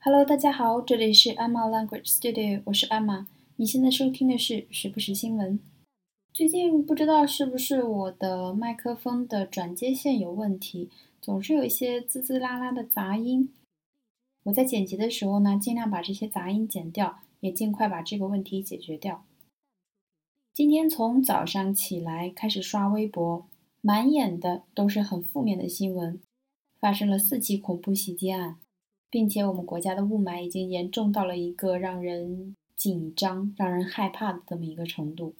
Hello，大家好，这里是 Emma Language Studio，我是 Emma。你现在收听的是时不时新闻。最近不知道是不是我的麦克风的转接线有问题，总是有一些滋滋啦啦的杂音。我在剪辑的时候呢，尽量把这些杂音剪掉，也尽快把这个问题解决掉。今天从早上起来开始刷微博，满眼的都是很负面的新闻，发生了四起恐怖袭击案。并且我们国家的雾霾已经严重到了一个让人紧张、让人害怕的这么一个程度。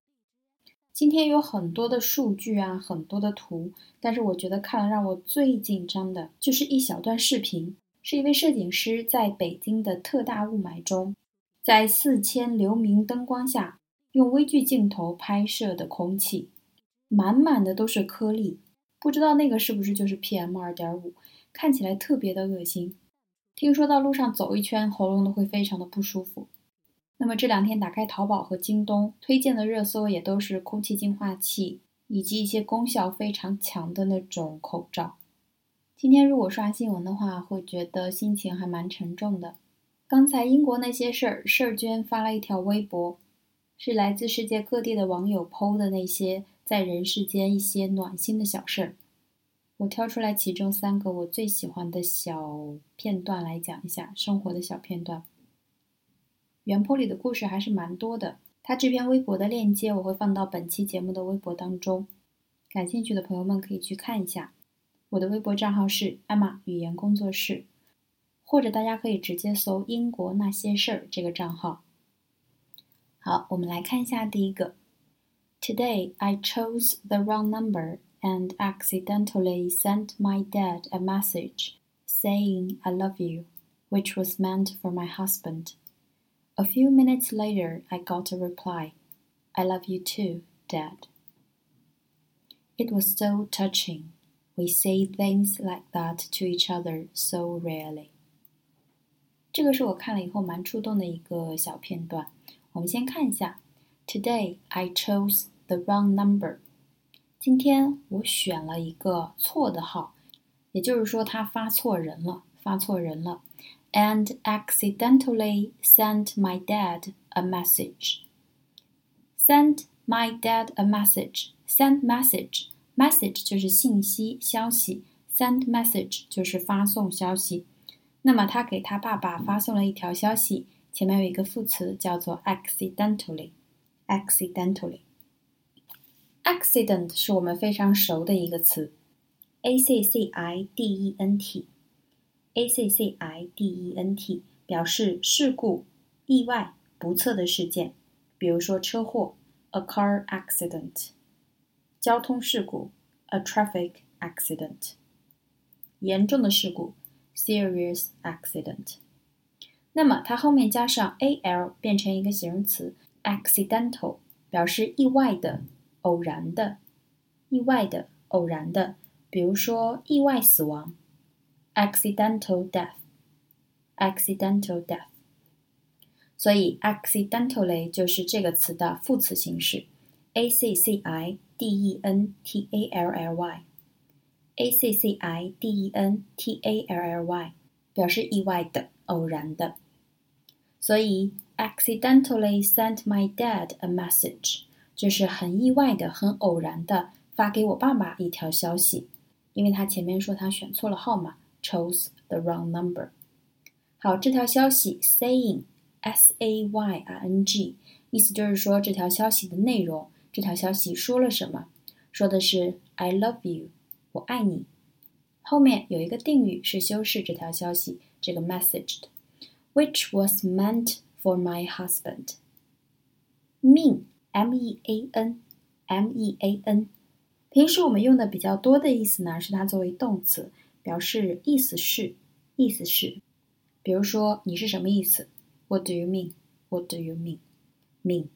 今天有很多的数据啊，很多的图，但是我觉得看了让我最紧张的就是一小段视频，是一位摄影师在北京的特大雾霾中，在四千流明灯光下用微距镜头拍摄的空气，满满的都是颗粒，不知道那个是不是就是 PM 二点五，看起来特别的恶心。听说到路上走一圈，喉咙都会非常的不舒服。那么这两天打开淘宝和京东推荐的热搜也都是空气净化器以及一些功效非常强的那种口罩。今天如果刷新闻的话，会觉得心情还蛮沉重的。刚才英国那些事儿，事儿娟发了一条微博，是来自世界各地的网友 PO 的那些在人世间一些暖心的小事儿。我挑出来其中三个我最喜欢的小片段来讲一下生活的小片段。原坡里的故事还是蛮多的，他这篇微博的链接我会放到本期节目的微博当中，感兴趣的朋友们可以去看一下。我的微博账号是艾玛语言工作室，或者大家可以直接搜“英国那些事儿”这个账号。好，我们来看一下第一个。Today I chose the wrong number. and accidentally sent my dad a message saying I love you, which was meant for my husband. A few minutes later, I got a reply I love you too, Dad. It was so touching. We say things like that to each other so rarely. 这个是我看了以后蛮触动的一个小片段。我们先看一下。Today I chose the wrong number. 今天我选了一个错的号，也就是说他发错人了，发错人了。And accidentally sent my dad a message. Sent my dad a message. Send message. Message 就是信息、消息。Send message 就是发送消息。那么他给他爸爸发送了一条消息，前面有一个副词叫做 accidentally。accidentally。Accident 是我们非常熟的一个词，A C C I D E N T，A C C I D E N T 表示事故、意外、不测的事件，比如说车祸，a car accident；交通事故，a traffic accident；严重的事故，serious accident。那么它后面加上 a l 变成一个形容词，accidental，表示意外的。偶然的、意外的、偶然的，比如说意外死亡，accidental death，accidental death。所以 accidentally 就是这个词的副词形式，a c c i d e n t a l l y，a c c i d e n t a l l y 表示意外的、偶然的。所以 accidentally sent my dad a message。 就是很意外的、很偶然的发给我爸爸一条消息，因为他前面说他选错了号码，chose the wrong number。好，这条消息 saying s a y i n g，意思就是说这条消息的内容，这条消息说了什么？说的是 I love you，我爱你。后面有一个定语是修饰这条消息，这个 messaged，which was meant for my husband。mean。M E A N，M E A N，平时我们用的比较多的意思呢，是它作为动词，表示意思是，意思是。比如说，你是什么意思？What do you mean？What do you mean？Mean。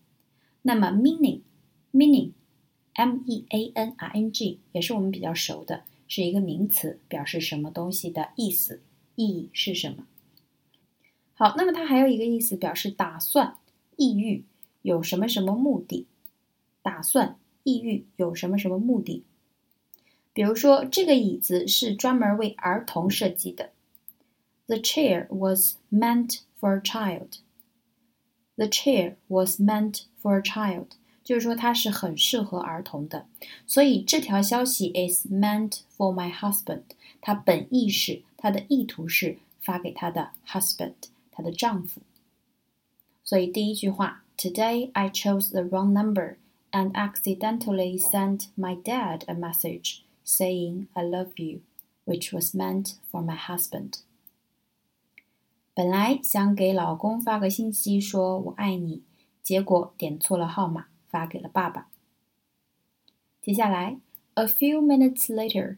那么 meaning，meaning，M E A N I N G 也是我们比较熟的，是一个名词，表示什么东西的意思，意义是什么。好，那么它还有一个意思，表示打算、意欲。有什么什么目的？打算、意欲有什么什么目的？比如说，这个椅子是专门为儿童设计的。The chair was meant for a child. The chair was meant for a child，就是说它是很适合儿童的。所以这条消息 is meant for my husband。它本意是，它的意图是发给他的 husband，她的丈夫。所以第一句话 ，Today I chose the wrong number and accidentally sent my dad a message saying I love you, which was meant for my husband. 本来想给老公发个信息说我爱你，结果点错了号码，发给了爸爸。接下来，a few minutes later，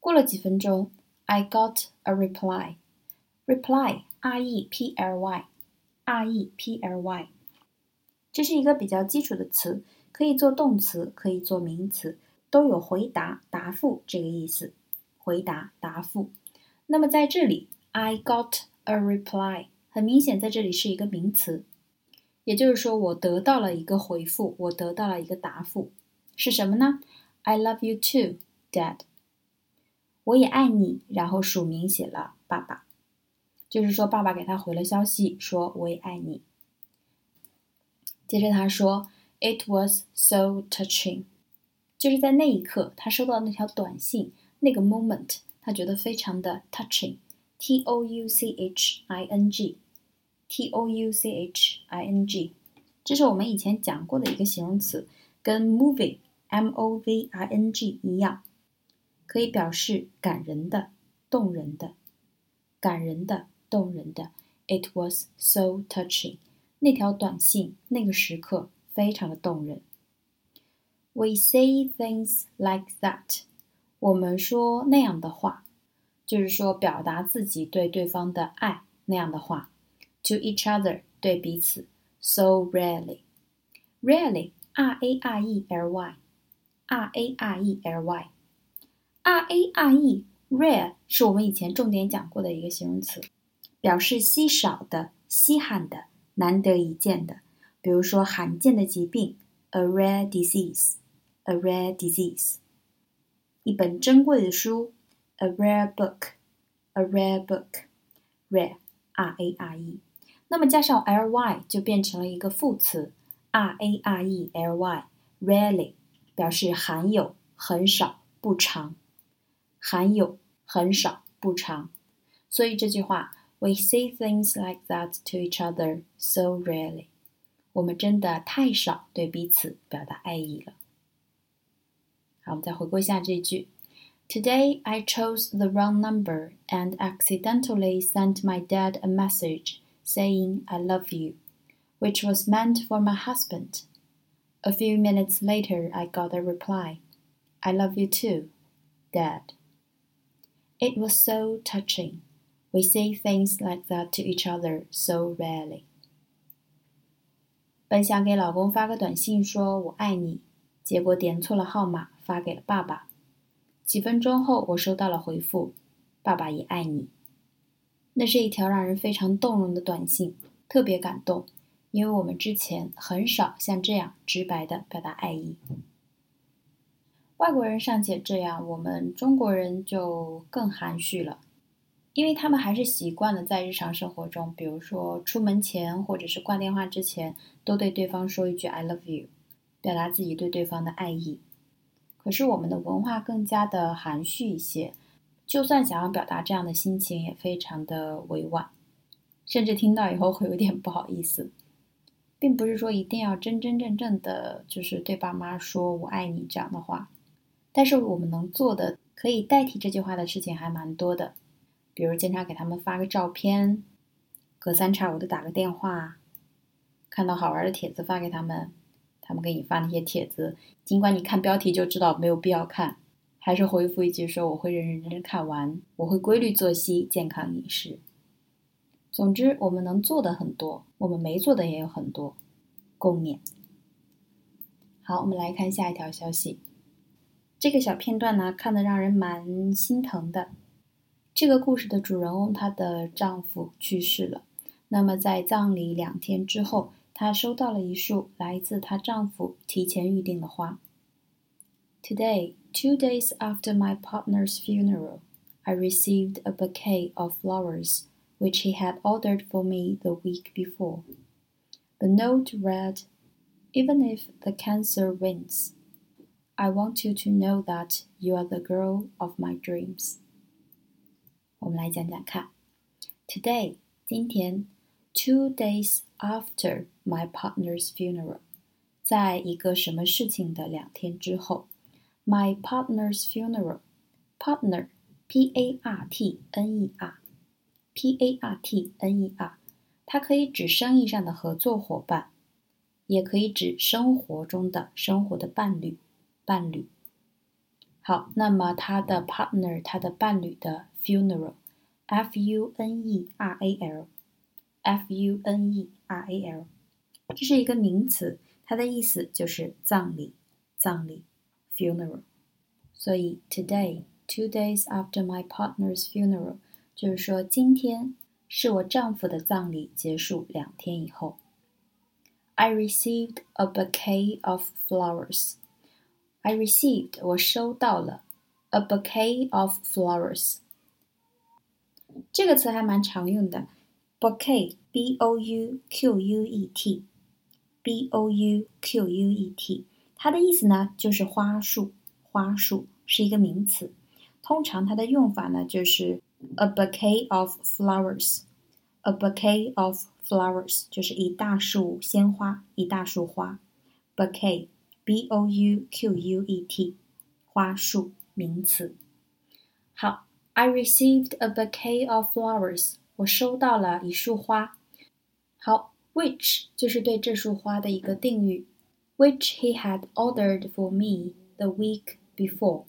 过了几分钟，I got a reply。reply r e p l y r e p l y， 这是一个比较基础的词，可以做动词，可以做名词，都有回答、答复这个意思。回答、答复。那么在这里，I got。A reply 很明显，在这里是一个名词，也就是说，我得到了一个回复，我得到了一个答复，是什么呢？I love you too, Dad。我也爱你，然后署名写了爸爸，就是说，爸爸给他回了消息，说我也爱你。接着他说，It was so touching，就是在那一刻，他收到那条短信，那个 moment，他觉得非常的 touching。T O U C H I N G，T O U C H I N G，这是我们以前讲过的一个形容词，跟 moving M O V I N G 一样，可以表示感人的、动人的、感人的、动人的。It was so touching，那条短信那个时刻非常的动人。We say things like that，我们说那样的话。就是说，表达自己对对方的爱那样的话，to each other 对彼此，so rarely，rarely，r a r e l y，r a r e l y，r a r e，rare 是我们以前重点讲过的一个形容词，表示稀少的、稀罕的、难得一见的。比如说，罕见的疾病，a rare disease，a rare disease，一本珍贵的书。a rare book, a rare book, rare, r a r e，那么加上 l y 就变成了一个副词 r a r e l y, rarely 表示含有、很少、不常，含有、很少、不常。所以这句话 ，We say things like that to each other so rarely。我们真的太少对彼此表达爱意了。好，我们再回顾一下这句。Today I chose the wrong number and accidentally sent my dad a message saying I love you, which was meant for my husband. A few minutes later, I got a reply I love you too, Dad. It was so touching. We say things like that to each other so rarely. 本想给老公发个短信说我爱你，结果点错了号码，发给了爸爸。几分钟后，我收到了回复：“爸爸也爱你。”那是一条让人非常动容的短信，特别感动，因为我们之前很少像这样直白的表达爱意。外国人尚且这样，我们中国人就更含蓄了，因为他们还是习惯了在日常生活中，比如说出门前或者是挂电话之前，都对对方说一句 “I love you”，表达自己对对方的爱意。可是我们的文化更加的含蓄一些，就算想要表达这样的心情，也非常的委婉，甚至听到以后会有点不好意思，并不是说一定要真真正正的，就是对爸妈说我爱你这样的话。但是我们能做的，可以代替这句话的事情还蛮多的，比如经常给他们发个照片，隔三差五的打个电话，看到好玩的帖子发给他们。他们给你发那些帖子，尽管你看标题就知道没有必要看，还是回复一句说我会认认真真看完，我会规律作息、健康饮食。总之，我们能做的很多，我们没做的也有很多。共勉。好，我们来看下一条消息。这个小片段呢，看得让人蛮心疼的。这个故事的主人翁，她的丈夫去世了。那么在葬礼两天之后。她收到了一束来自她丈夫提前预定的花。Today, two days after my partner's funeral, I received a bouquet of flowers which he had ordered for me the week before. The note read, Even if the cancer wins, I want you to know that you are the girl of my dreams. 我们来讲讲看，Today 今天，two days after my partner's funeral，在一个什么事情的两天之后，my partner's funeral，partner P A R T N E R，P A R T N E R，它可以指生意上的合作伙伴，也可以指生活中的生活的伴侣，伴侣。好，那么他的 partner，他的伴侣的 funeral，F U N E R A L，F U N E R A L，这是一个名词，它的意思就是葬礼，葬礼，funeral。所以 today。Two days after my partner's funeral，就是说今天是我丈夫的葬礼结束两天以后。I received a bouquet of flowers. I received 我收到了 a bouquet of flowers。 这个词还蛮常用的，bouquet b o u q u e t b o u q u e t，它的意思呢就是花束，花束是一个名词。通常它的用法呢，就是 a bouquet of flowers。a bouquet of flowers 就是一大束鲜花，一大束花。bouquet，b o u q u e t，花束，名词。好，I received a bouquet of flowers。我收到了一束花。好，which 就是对这束花的一个定语，which he had ordered for me the week before。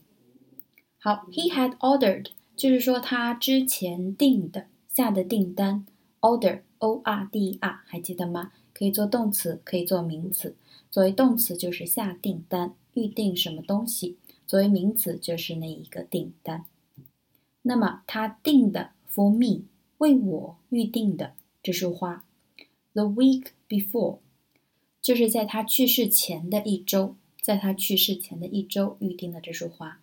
好，he had ordered，就是说他之前订的下的订单，order o r d e r 还记得吗？可以做动词，可以做名词。作为动词就是下订单，预定什么东西；作为名词就是那一个订单。那么他订的 for me，为我预定的这束花，the week before，就是在他去世前的一周，在他去世前的一周预定的这束花。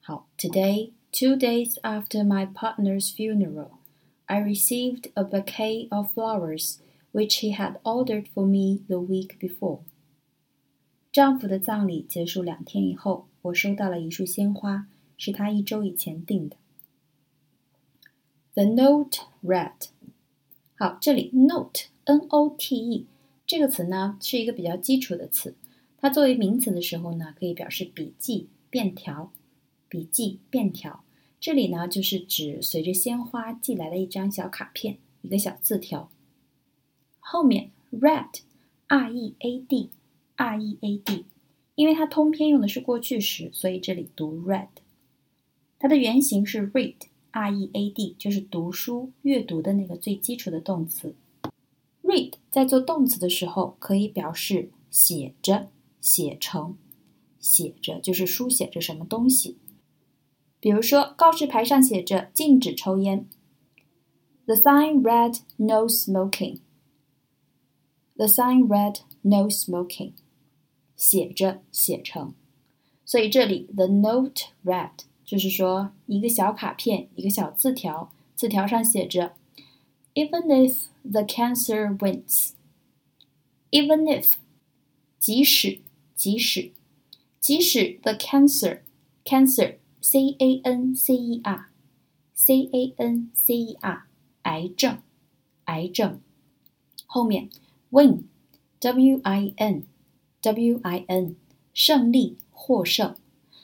好，Today, two days after my partner's funeral, I received a bouquet of flowers which he had ordered for me the week before. 丈夫的葬礼结束两天以后，我收到了一束鲜花， 是他一周以前订的。The note read，好，这里 note，n-o-t-e 这个词呢是一个比较基础的词，它作为名词的时候呢，可以表示笔记、便条。笔记便条，这里呢就是指随着鲜花寄来的一张小卡片，一个小字条。后面 read，r e a d，r e a d，因为它通篇用的是过去时，所以这里读 read。它的原型是 read，r e a d，就是读书、阅读的那个最基础的动词。read 在做动词的时候，可以表示写着、写成、写着，就是书写着什么东西。比如说，告示牌上写着“禁止抽烟”。The sign read “No smoking”。The sign read “No smoking”，写着写成。所以这里 the note read 就是说一个小卡片，一个小字条，字条上写着：“Even if the cancer wins。” Even if，即使即使即使 the cancer cancer。C A N C E R，C A N C E R，癌症，癌症。后面 win，W I N，W I N，胜利，获胜。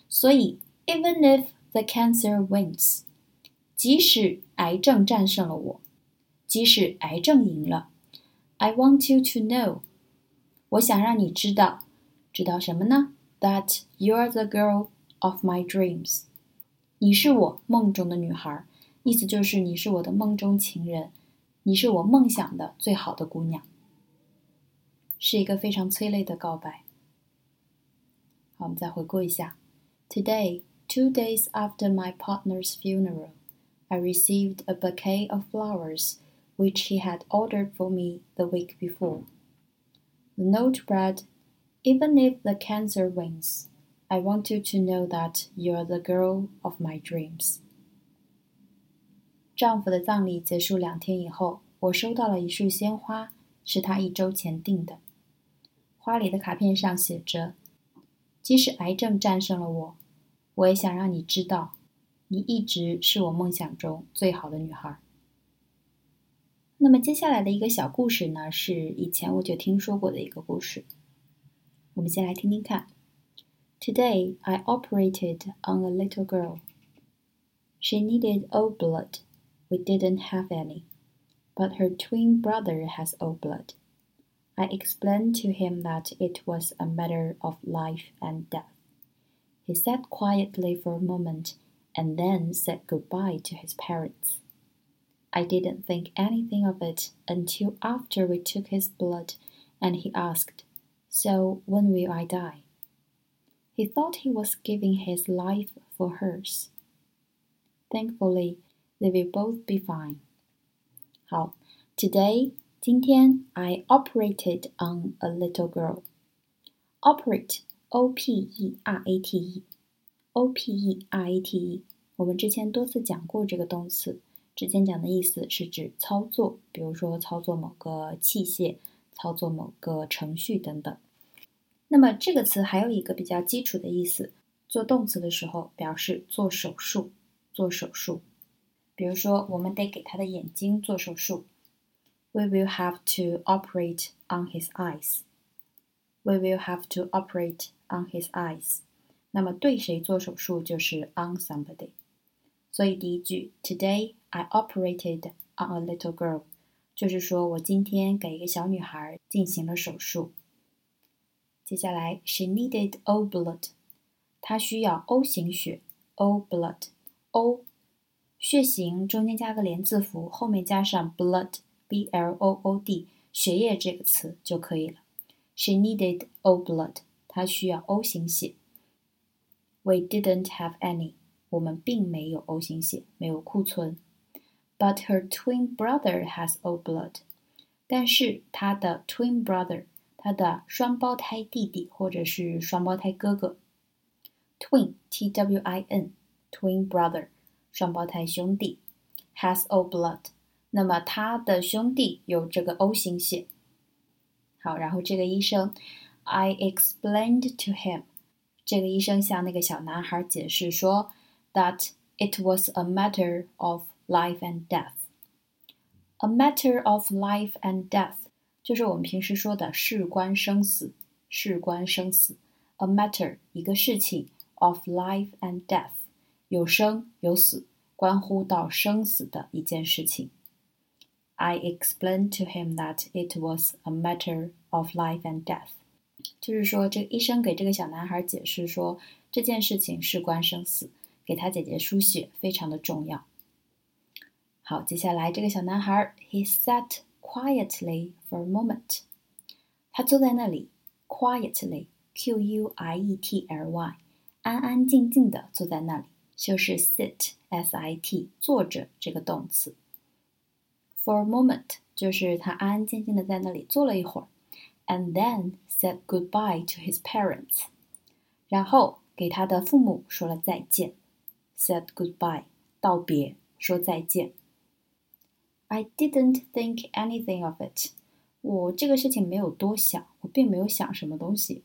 所以 even if The cancer wins，即使癌症战胜了我，即使癌症赢了，I want you to know，我想让你知道，知道什么呢？That you're the girl。of my dreams，你是我梦中的女孩，意思就是你是我的梦中情人，你是我梦想的最好的姑娘，是一个非常催泪的告白。好，我们再回顾一下：Today, two days after my partner's funeral, I received a bouquet of flowers which he had ordered for me the week before. The note read, "Even if the cancer wins." I want you to know that you're the girl of my dreams. 丈夫的葬礼结束两天以后，我收到了一束鲜花，是他一周前订的。花里的卡片上写着：“即使癌症战胜了我， 我也想让你知道，你一直是我梦想中最好的女孩。”那么接下来的一个小故事呢，是以前我就听说过的一个故事。我们先来听听看。Today I operated on a little girl. She needed O blood. We didn't have any, but her twin brother has O blood. I explained to him that it was a matter of life and death. He sat quietly for a moment and then said goodbye to his parents. I didn't think anything of it until after we took his blood and he asked, So when will I die? He thought he was giving his life for hers. Thankfully, they will both be fine. 好，Today 今天 I operated on a little girl. Operate, O P E R A T E, O P E R A T E。我们之前多次讲过这个动词。之前讲的意思是指操作，比如说操作某个器械、操作某个程序等等。那么这个词还有一个比较基础的意思，做动词的时候表示做手术，做手术。比如说，我们得给他的眼睛做手术。We will have to operate on his eyes. We will have to operate on his eyes. 那么对谁做手术就是 on somebody。所以第一句，Today I operated on a little girl，就是说我今天给一个小女孩进行了手术。接下来，She needed O blood，她需要 O 型血，O blood，O 血型中间加个连字符，后面加上 blood，B L O O D，血液这个词就可以了。 She needed O blood，她需要 O 型血。We didn't have any。我们并没有 O 型血，没有库存。But her twin brother has O blood。但是她的 twin brother，她的双胞胎弟弟或者是双胞胎哥哥，twin T W I N twin brother，双胞胎兄弟，has O blood。那么他的兄弟有这个 O 型血。 好，然后这个医生，I explained to him，这个医生向那个小男孩解释说。that it was a matter of life and death. A matter of life and death 就是我们平时说的事关生死，事关生死。A matter 一个事情 of life and death 有生有死，关乎到生死的一件事情。I explained to him that it was a matter of life and death，就是说，这个医生给这个小男孩解释说，这件事情事关生死。给他姐姐输血非常的重要。好，接下来这个小男孩，he sat quietly for a moment。他坐在那里，quietly，q u i e t l y，安安静静的坐在那里，就是 sit，s i t，坐着这个动词。For a moment，就是他安安静静的在那里坐了一会儿，and then said goodbye to his parents，然后给他的父母说了再见。said goodbye，道别，说再见。I didn't think anything of it，我这个事情没有多想，我并没有想什么东西。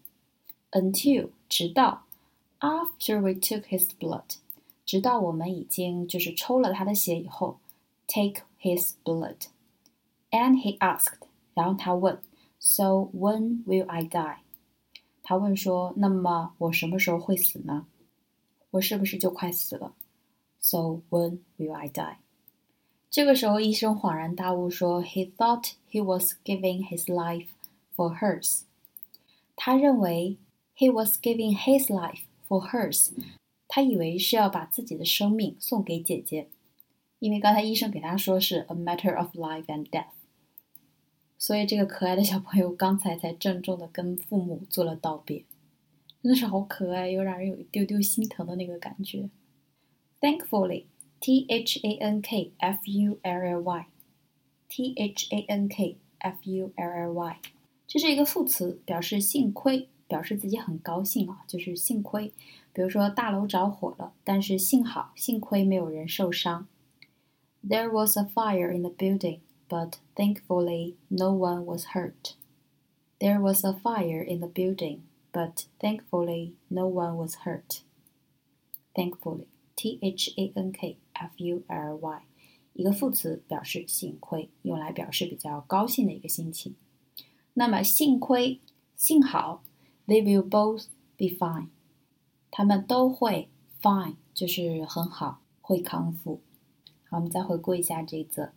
Until，直到，after we took his blood，直到我们已经就是抽了他的血以后，take his blood，and he asked，然后他问，So when will I die？他问说，那么我什么时候会死呢？我是不是就快死了？So when will I die？这个时候，医生恍然大悟说：“He thought he was giving his life for hers。”他认为 he was giving his life for hers。他以为是要把自己的生命送给姐姐， 因为刚才医生给他说是 a matter of life and death。所以这个可爱的小朋友刚才才郑重的跟父母做了道别。真的是好可爱，又让人有一丢丢心疼的那个感觉。Thankfully, T H A N K F U L L Y, T H A N K F U L L Y，这是一个副词，表示幸亏，表示自己很高兴啊，就是幸亏。比如说大楼着火了，但是幸好幸亏没有人受伤。There was a fire in the building, but thankfully no one was hurt. There was a fire in the building, but thankfully no one was hurt. Thankfully, T H A N K F U L Y，一个副词表示幸亏，用来表示比较高兴的一个心情。那么幸亏、幸好，they will both be fine，他们都会 fine，就是很好，会康复。 好，我们再回顾一下这一则。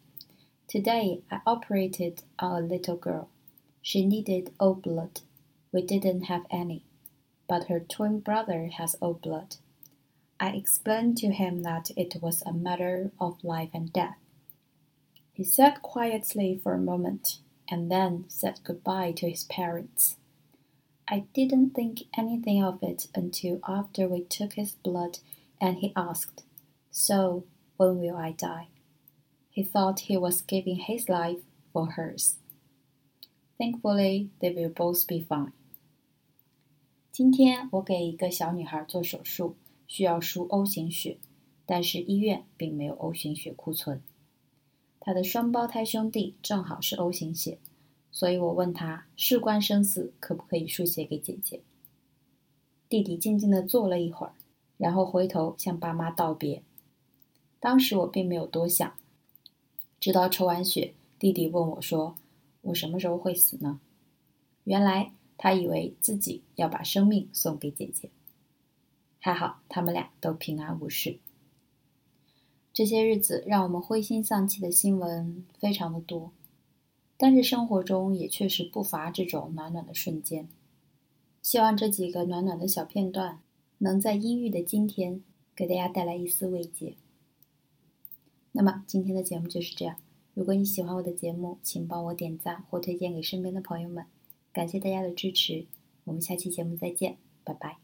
Today I operated on a little girl. She needed O blood. We didn't have any, but her twin brother has O blood. I explained to him that it was a matter of life and death. He sat quietly for a moment and then said goodbye to his parents. I didn't think anything of it until after we took his blood and he asked, So, when will I die? He thought he was giving his life for hers. Thankfully, they will both be fine. 今天我给一个小女孩做手术，需要输 O 型血，但是医院并没有 O 型血库存。她的双胞胎兄弟正好是 O 型血，所以我问他事关生死，可不可以输血给姐姐？弟弟静静地坐了一会儿，然后回头向爸妈道别。当时我并没有多想，直到抽完血，弟弟问我说：“我什么时候会死呢？”原来他以为自己要把生命送给姐姐。还好他们俩都平安无事。这些日子让我们灰心丧气的新闻非常的多，但是生活中也确实不乏这种暖暖的瞬间。希望这几个暖暖的小片段，能在阴郁的今天给大家带来一丝慰藉。那么今天的节目就是这样。如果你喜欢我的节目，请帮我点赞或推荐给身边的朋友们。感谢大家的支持，我们下期节目再见，拜拜。